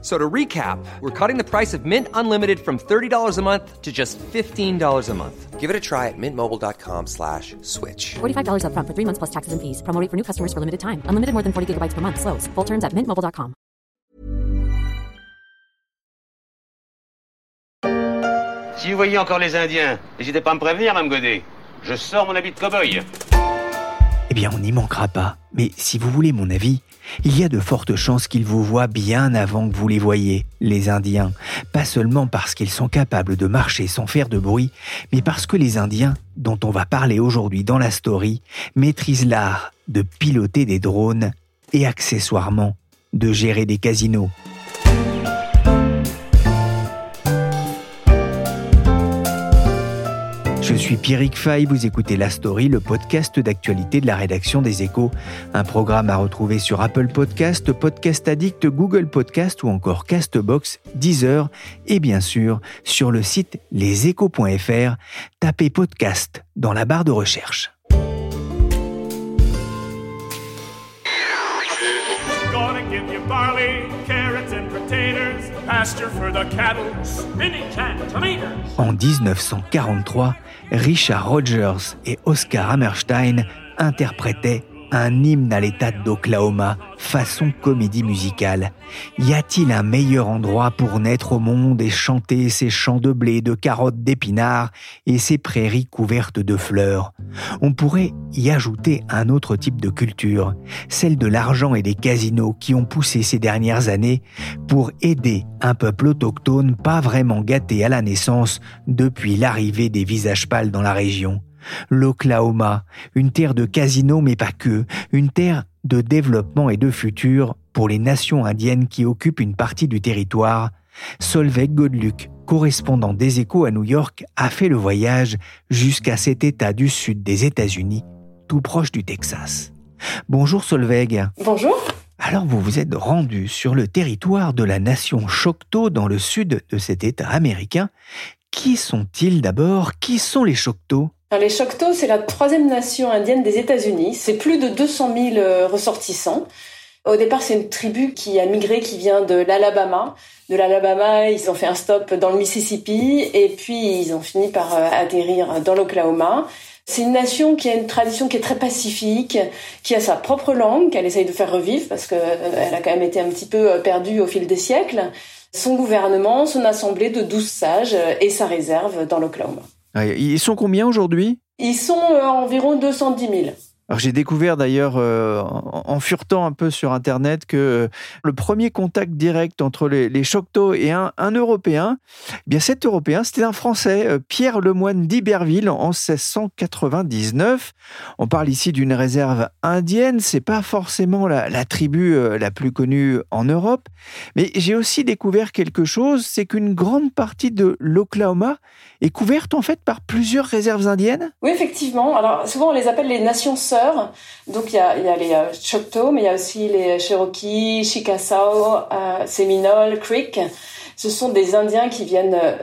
So to recap, we're cutting the price of Mint Unlimited from $30 a month to just $15 a month. Give it a try at mintmobile.com slash switch. $45 up front for three months plus taxes and fees. Promo rate for new customers for limited time. Unlimited more than 40 gigabytes per month. Slows. Full terms at mintmobile.com. Si vous voyez encore les Indiens, n'hésitez pas à me prévenir, Mme Godet. Je sors mon habit de cow-boy. Bien, on n'y manquera pas. Mais si vous voulez mon avis, il y a de fortes chances qu'ils vous voient bien avant que vous les voyez, les Indiens. Pas seulement parce qu'ils sont capables de marcher sans faire de bruit, mais parce que les Indiens, dont on va parler aujourd'hui dans la story, maîtrisent l'art de piloter des drones et accessoirement de gérer des casinos. Je suis Pierrick Fay, vous écoutez La Story, le podcast d'actualité de la rédaction des Échos, un programme à retrouver sur Apple Podcast, Podcast Addict, Google Podcast ou encore Castbox, Deezer et bien sûr sur le site leséchos.fr. Tapez podcast dans la barre de recherche. En 1943, Richard Rogers et Oscar Hammerstein interprétaient un hymne à l'État d'Oklahoma, façon comédie musicale. Y a-t-il un meilleur endroit pour naître au monde et chanter ses champs de blé, de carottes, d'épinards et ses prairies couvertes de fleurs? On pourrait y ajouter un autre type de culture, celle de l'argent et des casinos qui ont poussé ces dernières années pour aider un peuple autochtone pas vraiment gâté à la naissance depuis l'arrivée des visages pâles dans la région l'Oklahoma, une terre de casinos mais pas que, une terre de développement et de futur pour les nations indiennes qui occupent une partie du territoire. Solveig Godluck, correspondant des échos à New York, a fait le voyage jusqu'à cet état du sud des États-Unis, tout proche du Texas. Bonjour Solveig. Bonjour. Alors vous vous êtes rendu sur le territoire de la nation Choctaw dans le sud de cet État américain. Qui sont-ils d'abord? Qui sont les Choctaw Les Choctaw, c'est la troisième nation indienne des États-Unis. C'est plus de 200 000 euh, ressortissants. Au départ, c'est une tribu qui a migré, qui vient de l'Alabama. De l'Alabama, ils ont fait un stop dans le Mississippi et puis ils ont fini par euh, atterrir dans l'Oklahoma. C'est une nation qui a une tradition qui est très pacifique, qui a sa propre langue, qu'elle essaye de faire revivre parce qu'elle a quand même été un petit peu euh, perdue au fil des siècles. Son gouvernement, son assemblée de 12 sages et sa réserve dans l'Oklahoma. Ils sont combien aujourd'hui? Ils sont euh, environ 210 000. Alors j'ai découvert d'ailleurs euh, en, furetant un peu sur internet que euh, le premier contact direct entre les, les et un, Européen, eh bien cet Européen c'était un Français, euh, Pierre Lemoine d'Iberville en 1699. On parle ici d'une réserve indienne, c'est pas forcément la, tribu euh, la plus connue en Europe, mais j'ai aussi découvert quelque chose, c'est qu'une grande partie de l'Oklahoma est couverte en fait par plusieurs réserves indiennes. Oui, effectivement. Alors souvent on les appelle les nations. Donc il y a, les euh, Choctaw, mais il y a aussi les Cherokee, Chickasaw, euh, Seminole, Creek. Ce sont des Indiens qui viennent euh,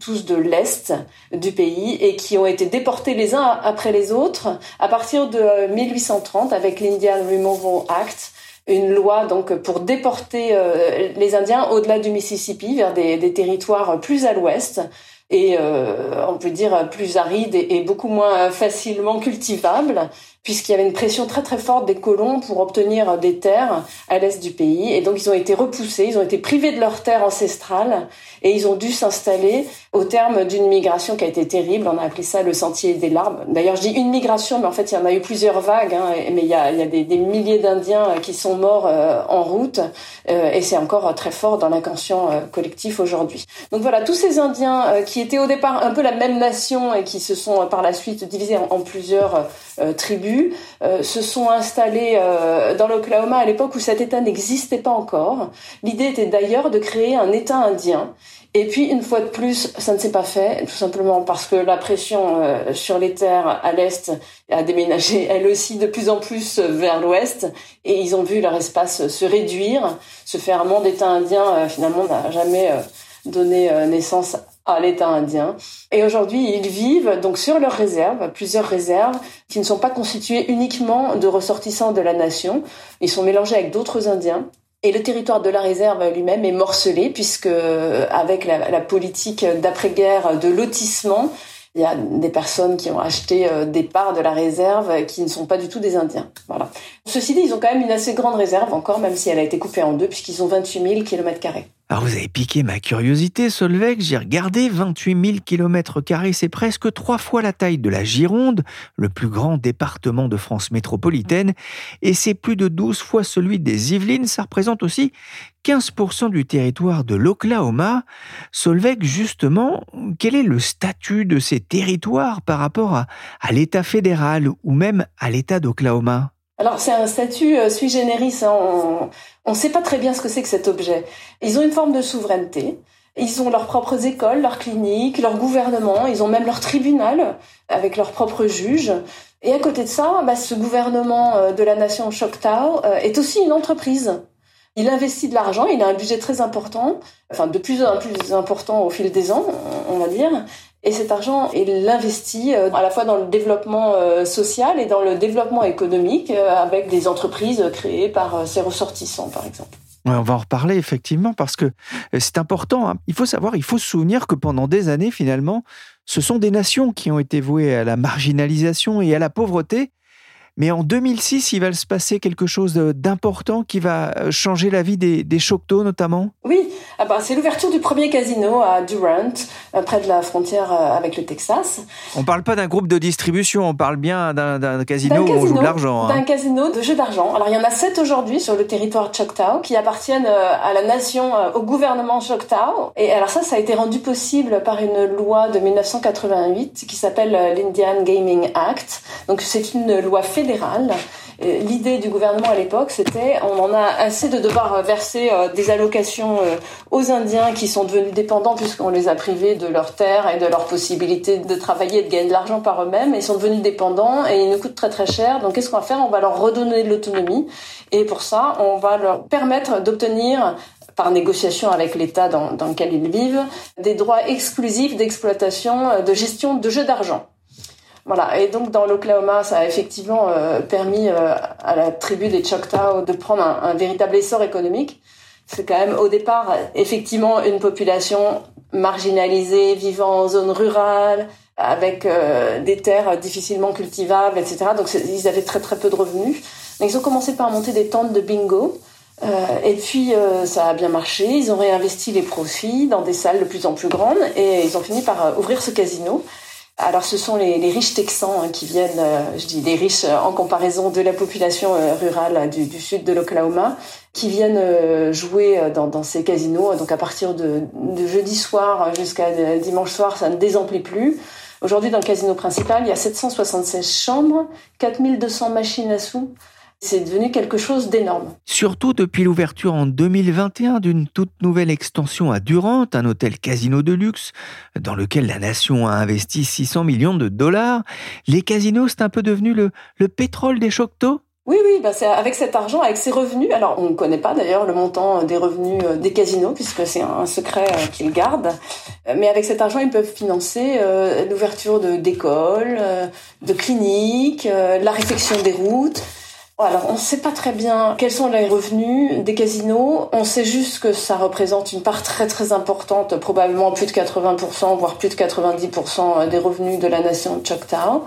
tous de l'est du pays et qui ont été déportés les uns après les autres à partir de euh, 1830 avec l'Indian Removal Act une loi donc pour déporter euh, les Indiens au-delà du Mississippi vers des, territoires plus à l'ouest et euh, on peut dire plus arides et beaucoup moins facilement cultivables puisqu'il y avait une pression très très forte des colons pour obtenir des terres à l'est du pays et donc ils ont été repoussés, ils ont été privés de leurs terres ancestrales et ils ont dû s'installer au terme d'une migration qui a été terrible. On a appelé ça le sentier des larmes. D'ailleurs, je dis une migration, mais en fait, il y en a eu plusieurs vagues. Hein, mais il y a, des, milliers d'Indiens qui sont morts euh, en route, euh, et c'est encore euh, très fort dans l'inconscient euh, collectif aujourd'hui. Donc voilà, tous ces Indiens euh, qui étaient au départ un peu la même nation et qui se sont par la suite divisés en plusieurs tribus tribus se sont installées dans l'Oklahoma à l'époque où cet État n'existait pas encore. L'idée était d'ailleurs de créer un État indien et puis, une fois de plus, ça ne s'est pas fait, tout simplement parce que la pression euh, sur les terres à l'est a déménagé, elle aussi, de plus en plus vers l'ouest, et ils ont vu leur espace se réduire. Ce ferment d'État indien, euh, finalement, n'a jamais euh, donné naissance à l'État indien. Et aujourd'hui, ils vivent donc sur leurs réserves, plusieurs réserves, qui ne sont pas constituées uniquement de ressortissants de la nation. Ils sont mélangés avec d'autres Indiens. Et le territoire de la réserve lui-même est morcelé puisque avec la, la politique d'après-guerre de lotissement, il y a des personnes qui ont acheté euh, des parts de la réserve qui ne sont pas du tout des Indiens. Voilà. Ceci dit, ils ont quand même une assez grande réserve encore, même si elle a été coupée en deux, puisqu'ils ont 28 000 km carrés. Alors vous avez piqué ma curiosité, Solveig, j'ai regardé 28 000 km, c'est presque trois fois la taille de la Gironde, le plus grand département de France métropolitaine, et c'est plus de 12 fois celui des Yvelines, ça représente aussi 15% du territoire de l'Oklahoma. Solveig, justement, quel est le statut de ces territoires par rapport à l'État fédéral ou même à l'État d'Oklahoma? Alors c'est un statut euh, sui generis. Hein. On ne sait pas très bien ce que c'est que cet objet. Ils ont une forme de souveraineté. Ils ont leurs propres écoles, leurs cliniques, leur gouvernement. Ils ont même leur tribunal avec leurs propres juges. Et à côté de ça, bah, ce gouvernement euh, de la nation Choctaw euh, est aussi une entreprise. Il investit de l'argent, il a un budget très important, enfin de plus en plus important au fil des ans, on va dire. Et cet argent, il l'investit euh, à la fois dans le développement euh, social et dans le développement économique euh, avec des entreprises créées par ses ressortissants, par exemple. on va en reparler effectivement parce que c'est important. Hein. Il faut savoir, il faut se souvenir que pendant des années, finalement, ce sont des nations qui ont été vouées à la marginalisation et à la pauvreté mais en 2006, il va se passer quelque chose d'important qui va euh, changer la vie des, des Choctaw notamment? Oui, ah bah, c'est l'ouverture du premier casino à Durant, euh, près de la frontière euh, avec le Texas. On ne parle pas d'un groupe de distribution, on parle bien d'un casino, où on joue de l'argent. Hein. D'un casino de jeu d'argent. Alors il y en a sept aujourd'hui sur le territoire Choctaw qui appartiennent à la nation, au gouvernement Choctaw. Et alors ça, ça a été rendu possible par une loi de 1988 qui s'appelle l'Indian Gaming Act. Donc c'est une loi fédérale L'idée du gouvernement à l'époque, c'était on en a assez de devoir verser euh, des allocations euh, aux Indiens qui sont devenus dépendants puisqu'on les a privés de leurs terres et de leur possibilité de travailler et de gagner de l'argent par eux-mêmes. Ils sont devenus dépendants et ils nous coûtent très très cher. Donc qu'est-ce qu'on va faire? On va leur redonner de l'autonomie et pour ça, on va leur permettre d'obtenir par négociation avec l'État dans, lequel ils vivent, des droits exclusifs d'exploitation, euh, de gestion de jeux d'argent. Voilà. Et donc dans l'Oklahoma, ça a effectivement euh, permis euh, à la tribu des Choctaw de prendre un, véritable essor économique. C'est quand même au départ effectivement une population marginalisée, vivant en zone rurale, avec euh, des terres difficilement cultivables, etc. Donc ils avaient très très peu de revenus. Donc, ils ont commencé par monter des tentes de bingo. et puis ça a bien marché, ils ont réinvesti les profits dans des salles de plus en plus grandes et ils ont fini par ouvrir ce casino alors ce sont les, riches Texans hein, qui viennent, euh, je dis les riches euh, en comparaison de la population euh, rurale du, sud de l'Oklahoma, qui viennent jouer dans, ces casinos. Donc à partir de, de jeudi soir jusqu'à dimanche soir, ça ne désemplit plus. Aujourd'hui, dans le casino principal, il y a 776 chambres, 4200 machines à sous, c'est devenu quelque chose d'énorme. Surtout depuis l'ouverture en 2021 d'une toute nouvelle extension à Durant, un hôtel casino de luxe dans lequel la nation a investi 600 millions de dollars. Les casinos, c'est un peu devenu le, pétrole des Choctaw oui, oui, bah c'est avec cet argent, avec ces revenus. Alors, on ne connaît pas d'ailleurs le montant des revenus euh, des casinos, puisque c'est un secret euh, qu'ils gardent. Mais avec cet argent, ils peuvent financer euh, l'ouverture d'écoles, de cliniques, la réfection des routes. Alors, on ne sait pas très bien quels sont les revenus des casinos. On sait juste que ça représente une part très très importante, probablement plus de 80%, voire plus de 90% des revenus de la nation Choctaw.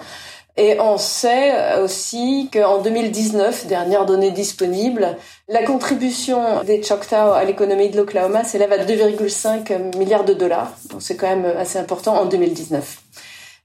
Et on sait aussi qu'en 2019, dernière donnée disponible, la contribution des Choctaw à l'économie de l'Oklahoma s'élève à 2,5 milliards de dollars. Donc c'est quand même assez important en 2019.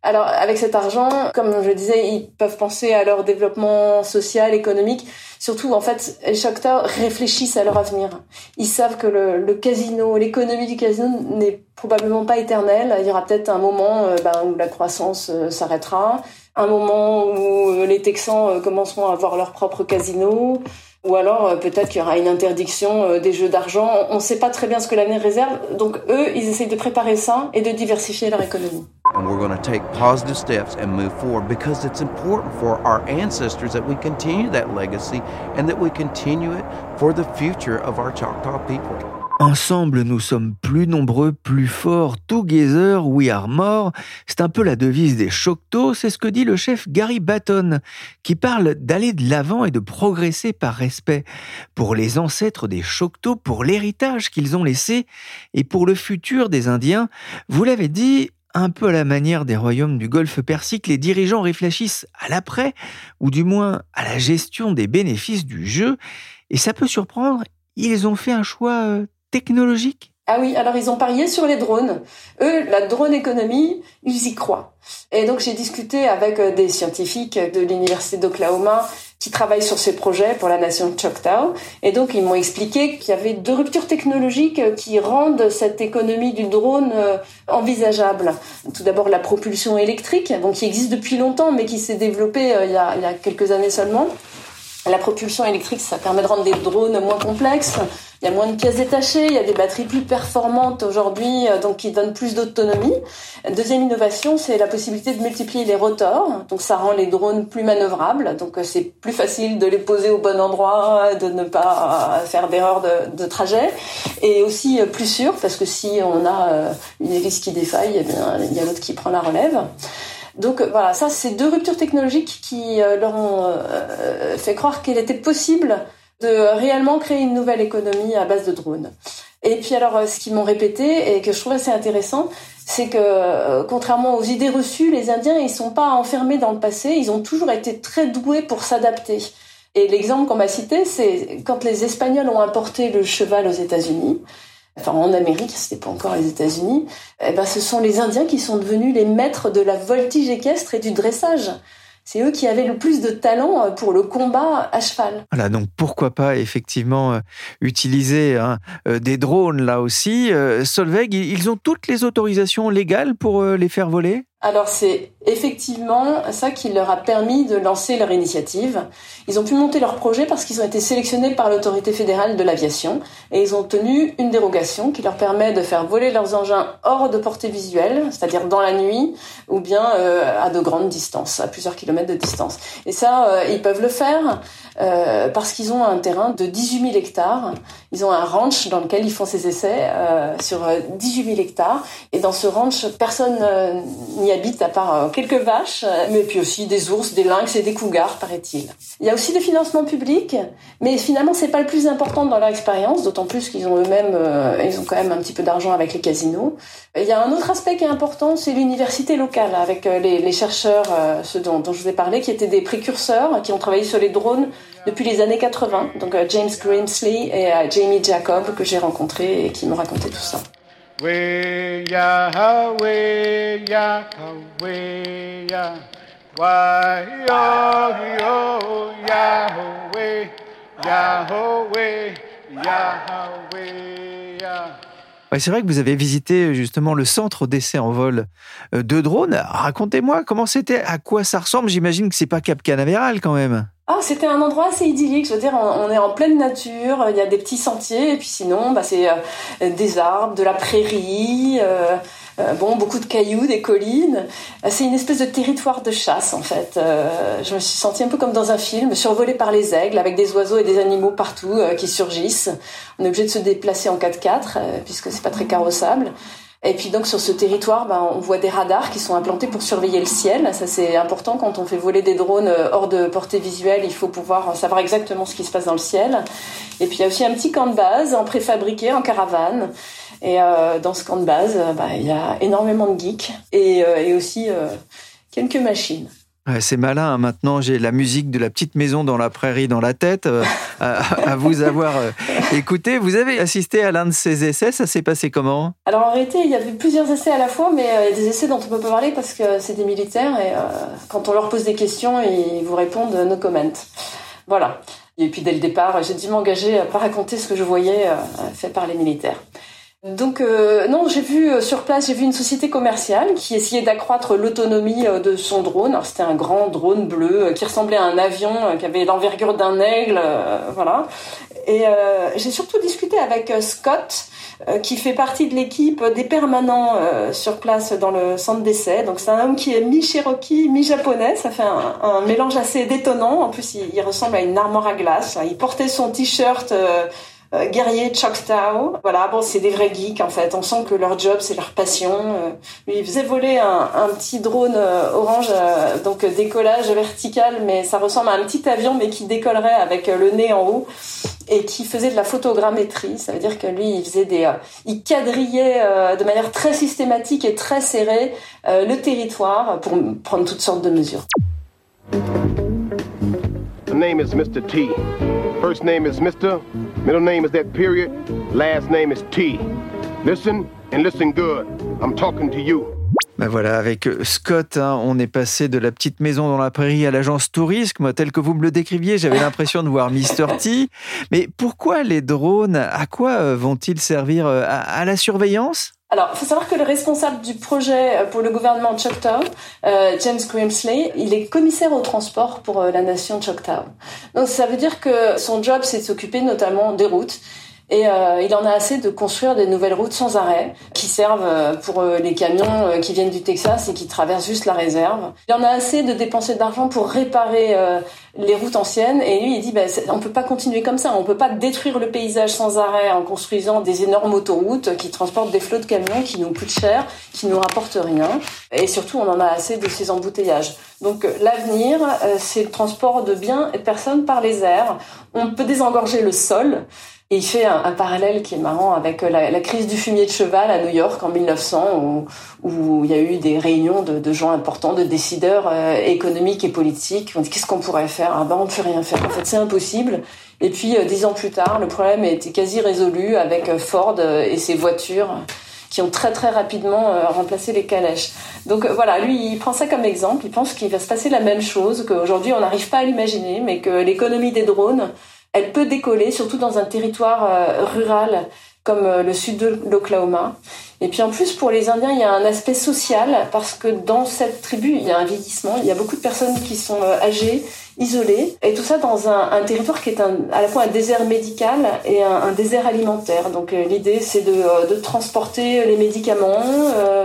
Alors avec cet argent, comme je le disais, ils peuvent penser à leur développement social, économique. Surtout, en fait, les Choctaw réfléchissent à leur avenir. Ils savent que le, casino, l'économie du casino n'est probablement pas éternelle. Il y aura peut-être un moment euh, ben, où la croissance euh, s'arrêtera. un moment où les Texans commenceront à avoir leur propre casino, ou alors peut-être qu'il y aura une interdiction des jeux d'argent. On ne sait pas très bien ce que l'avenir réserve. Donc eux, ils essayent de préparer ça et de diversifier leur économie. And we're going to take positive steps and move forward because it's important for our ancestors that we continue that legacy and that we continue it for the future of our Choctaw people. Ensemble, nous sommes plus nombreux, plus forts. Together, we are more. C'est un peu la devise des Choctaws. C'est ce que dit le chef Gary Batton, qui parle d'aller de l'avant et de progresser par respect pour les ancêtres des Choctaws, pour l'héritage qu'ils ont laissé et pour le futur des Indiens. Vous l'avez dit, un peu à la manière des royaumes du Golfe Persique, les dirigeants réfléchissent à l'après, ou du moins à la gestion des bénéfices du jeu, et ça peut surprendre, ils ont fait un choix euh, technologique ah oui, alors ils ont parié sur les drones. Eux, la drone économie, ils y croient. Et donc j'ai discuté avec euh, des scientifiques de l'université d'Oklahoma qui travaillent sur ces projets pour la nation Choctaw. Et donc, ils m'ont expliqué qu'il y avait deux ruptures technologiques qui rendent cette économie du drone euh, envisageable. Tout d'abord, la propulsion électrique, donc qui existe depuis longtemps, mais qui s'est développée euh, il y, a, il y a quelques années seulement. La propulsion électrique, ça permet de rendre des drones moins complexes. Il y a moins de pièces détachées, il y a des batteries plus performantes aujourd'hui, euh, donc qui donnent plus d'autonomie. Deuxième innovation, c'est la possibilité de multiplier les rotors. Donc ça rend les drones plus manœuvrables. Donc euh, c'est plus facile de les poser au bon endroit, de ne pas euh, faire d'erreur de, trajet, et aussi plus sûr parce que si on a une hélice qui défaille, eh il y a l'autre qui prend la relève. Donc voilà, ça c'est deux ruptures technologiques qui leur ont fait croire qu'il était possible de réellement créer une nouvelle économie à base de drones. Et puis alors, euh, ce qu'ils m'ont répété et que je trouve assez intéressant, c'est que euh, contrairement aux idées reçues, les Indiens ils sont pas enfermés dans le passé, ils ont toujours été très doués pour s'adapter. Et l'exemple qu'on m'a cité, c'est quand les Espagnols ont importé le cheval aux États-Unis. Enfin, en Amérique, c'était pas encore les États-Unis. Eh ben, ce sont les Indiens qui sont devenus les maîtres de la voltige équestre et du dressage c'est eux qui avaient le plus de talent euh, pour le combat à cheval. Voilà, donc pourquoi pas effectivement euh, utiliser hein, euh, des drones là aussi. Solveig, ils ont toutes les autorisations légales pour les faire voler? Alors c'est effectivement ça qui leur a permis de lancer leur initiative. Ils ont pu monter leur projet parce qu'ils ont été sélectionnés par l'autorité fédérale de l'aviation et ils ont obtenu une dérogation qui leur permet de faire voler leurs engins hors de portée visuelle, c'est-à-dire dans la nuit ou bien euh, à de grandes distances, à plusieurs kilomètres de distance. Et ça, euh, ils peuvent le faire euh, parce qu'ils ont un terrain de 18 000 hectares. Ils ont un ranch dans lequel ils font ces essais sur 18 000 hectares. Et dans ce ranch, personne n'y habite à part euh, quelques vaches, euh, mais puis aussi des ours, des lynx et des cougars, paraît-il. Il y a aussi des financements publics, mais finalement c'est pas le plus important dans leur expérience, d'autant plus qu'ils ont eux-mêmes, euh, ils ont quand même un petit peu d'argent avec les casinos. Il y a un autre aspect qui est important, c'est l'université locale, avec les, chercheurs, ceux dont, je vous ai parlé, qui étaient des précurseurs, qui ont travaillé sur les drones depuis les années 80. Donc James Grimsley et Jamie Jacob que j'ai rencontrés et qui m'ont raconté tout ça. We Yahweh, Yahweh, Yah. Why, yo, yo, Yahweh, Yahweh, Yahweh, Yah. Ouais, c'est vrai que vous avez visité justement le centre d'essai en vol euh, de drones. Racontez-moi comment c'était, à quoi ça ressemble. J'imagine que c'est pas Cap Canaveral quand même. Ah, c'était un endroit assez idyllique. Je veux dire, on, est en pleine nature. Il y a des petits sentiers, et puis sinon, bah, c'est euh, des arbres, de la prairie. Euh, euh, bon, beaucoup de cailloux, des collines. C'est une espèce de territoire de chasse en fait. je me suis sentie un peu comme dans un film, survolée par les aigles, avec des oiseaux et des animaux partout qui surgissent. On est obligé de se déplacer en 4x4 puisque c'est pas très carrossable. Et puis donc sur ce territoire, ben, on voit des radars qui sont implantés pour surveiller le ciel. Ça c'est important quand on fait voler des drones euh, hors de portée visuelle. Il faut pouvoir savoir exactement ce qui se passe dans le ciel. Et puis il y a aussi un petit camp de base en préfabriqué, en caravane. Et euh, dans ce camp de base, ben, il y a énormément de geeks et, euh, et aussi euh, quelques machines c'est malin. Hein. Maintenant, j'ai la musique de la petite maison dans la prairie dans la tête. Euh, à, vous avoir euh, écouté. Vous avez assisté à l'un de ces essais. Ça s'est passé comment? Alors en réalité, il y avait plusieurs essais à la fois, mais euh, il y a des essais dont on peut pas parler parce que c'est des militaires et quand on leur pose des questions, ils vous répondent no comment. Voilà. Et puis dès le départ, j'ai dû m'engager à pas raconter ce que je voyais fait par les militaires. Donc euh, non, j'ai vu euh, sur place, j'ai vu une société commerciale qui essayait d'accroître l'autonomie euh, de son drone. C'était un grand drone bleu qui ressemblait à un avion, qui avait l'envergure d'un aigle, voilà. Et j'ai surtout discuté avec Scott, qui fait partie de l'équipe des permanents sur place dans le centre d'essai. Donc c'est un homme qui est mi-cherokee, mi-japonais. Ça fait un, mélange assez détonnant. En plus, il, il, ressemble à une armoire à glace. Il portait son t-shirt euh, guerrier Choctaw. Voilà, bon, c'est des vrais geeks en fait. On sent que leur job, c'est leur passion. Euh, lui, il faisait voler un, petit drone euh, orange, donc décollage vertical, mais ça ressemble à un petit avion, mais qui décollerait avec le nez en haut et qui faisait de la photogrammétrie. Ça veut dire que lui, il faisait des, il quadrillait de manière très systématique et très serrée le territoire pour prendre toutes sortes de mesures. T. Middle name is that period. Last name is T. Listen and listen good. I'm talking to you. Ben voilà, avec euh, Scott, hein, on est passé de la petite maison dans la prairie à l'agence touriste. Moi, tel que vous me le décriviez, j'avais l'impression de voir Mr. T. Mais pourquoi les drones? À quoi euh, vont-ils servir euh, à la surveillance? Alors, il faut savoir que le responsable du projet euh, pour le gouvernement Choctaw, euh, James Grimsley, il est commissaire au transport pour euh, la nation Choctaw. Donc, ça veut dire que son job, c'est de s'occuper notamment des routes et euh, il en a assez de construire des nouvelles routes sans arrêt qui servent euh, pour euh, les camions qui viennent du Texas et qui traversent juste la réserve. Il en a assez de dépenser de l'argent pour réparer les routes anciennes. Et lui, il dit, bah, on peut pas continuer comme ça. On peut pas détruire le paysage sans arrêt en construisant des énormes autoroutes qui transportent des flots de camions qui nous coûtent cher, qui nous rapportent rien. Et surtout, on en a assez de ces embouteillages. Donc l'avenir, c'est le transport de biens et de personnes par les airs. On peut désengorger le sol. Et il fait un, parallèle qui est marrant avec euh, la, crise du fumier de cheval à New York en 1900, où, il y a eu des réunions de, gens importants, de décideurs euh, économiques et politiques. On dit qu'est-ce qu'on pourrait faire? Ah ben on ne peut rien faire. En fait, c'est impossible. Et puis euh, dix ans plus tard, le problème été quasi résolu avec Ford et ses voitures qui ont très très rapidement remplacé les calèches. Donc voilà, lui, il prend ça comme exemple. Il pense qu'il va se passer la même chose, qu'aujourd'hui on n'arrive pas à l'imaginer, mais que l'économie des drones elle peut décoller, surtout dans un territoire euh, rural comme euh, le sud de l'Oklahoma. Et puis en plus, pour les Indiens, il y a un aspect social parce que dans cette tribu, il y a un vieillissement, il y a beaucoup de personnes qui sont euh, âgées, isolées, et tout ça dans un, territoire qui est à la fois un désert médical et un, désert alimentaire. Donc l'idée, c'est de, de, transporter les médicaments,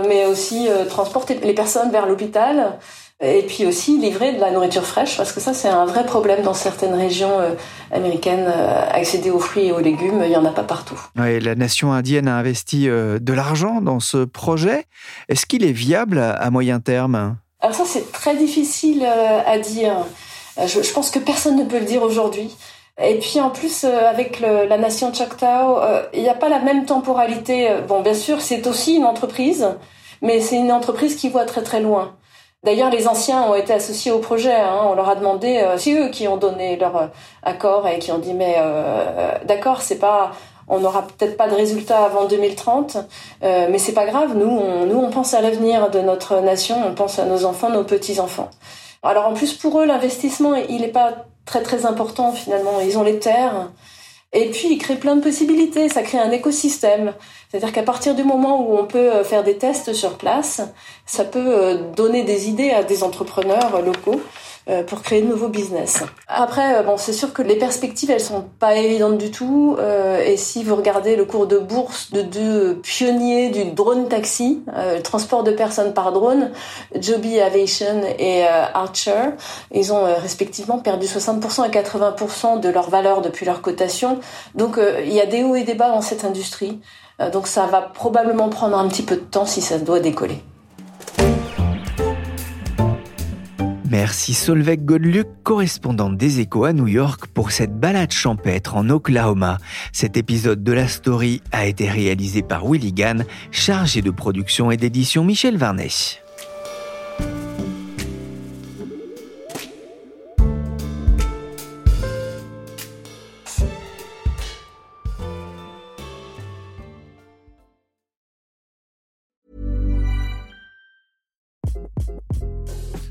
mais aussi transporter les personnes vers l'hôpital et puis aussi livrer de la nourriture fraîche, parce que ça c'est un vrai problème dans certaines régions euh, américaines. Euh, accéder aux fruits et aux légumes, il n'y en a pas partout. Ouais, la nation indienne a investi euh, de l'argent dans ce projet. Est-ce qu'il est viable à moyen terme? Alors ça c'est très difficile à dire. Je, je, pense que personne ne peut le dire aujourd'hui. Et puis en plus, avec le, la nation Choctaw, il n'y a pas la même temporalité. Bon, bien sûr, c'est aussi une entreprise, mais c'est une entreprise qui voit très très loin. D'ailleurs, les anciens ont été associés au projet. Hein. On leur a demandé, euh, c'est eux qui ont donné leur euh, accord et qui ont dit mais euh, d'accord, c'est pas, on n'aura peut-être pas de résultat avant 2030, mais c'est pas grave. Nous, on, nous, on pense à l'avenir de notre nation, on pense à nos enfants, nos petits enfants. Alors en plus pour eux, l'investissement, il n'est pas très très important finalement. Ils ont les terres. Et puis, il crée plein de possibilités. Ça crée un écosystème. C'est-à-dire qu'à partir du moment où on peut euh, faire des tests sur place, ça peut euh, donner des idées à des entrepreneurs locaux pour créer de nouveaux business. Après, bon, c'est sûr que les perspectives, elles sont pas évidentes du tout. et si vous regardez le cours de bourse de deux pionniers du drone taxi, le transport de personnes par drone, Joby Aviation et Archer, ils ont respectivement perdu 60% et 80% de leur valeur depuis leur cotation. Donc, il y a des hauts et des bas dans cette industrie. Euh, donc ça va probablement prendre un petit peu de temps si ça doit décoller. Merci Solveig Godluc, correspondante des Échos à New York, pour cette balade champêtre en Oklahoma. Cet épisode de la story a été réalisé par Willy Gann, chargé de production et d'édition Michel Varnet.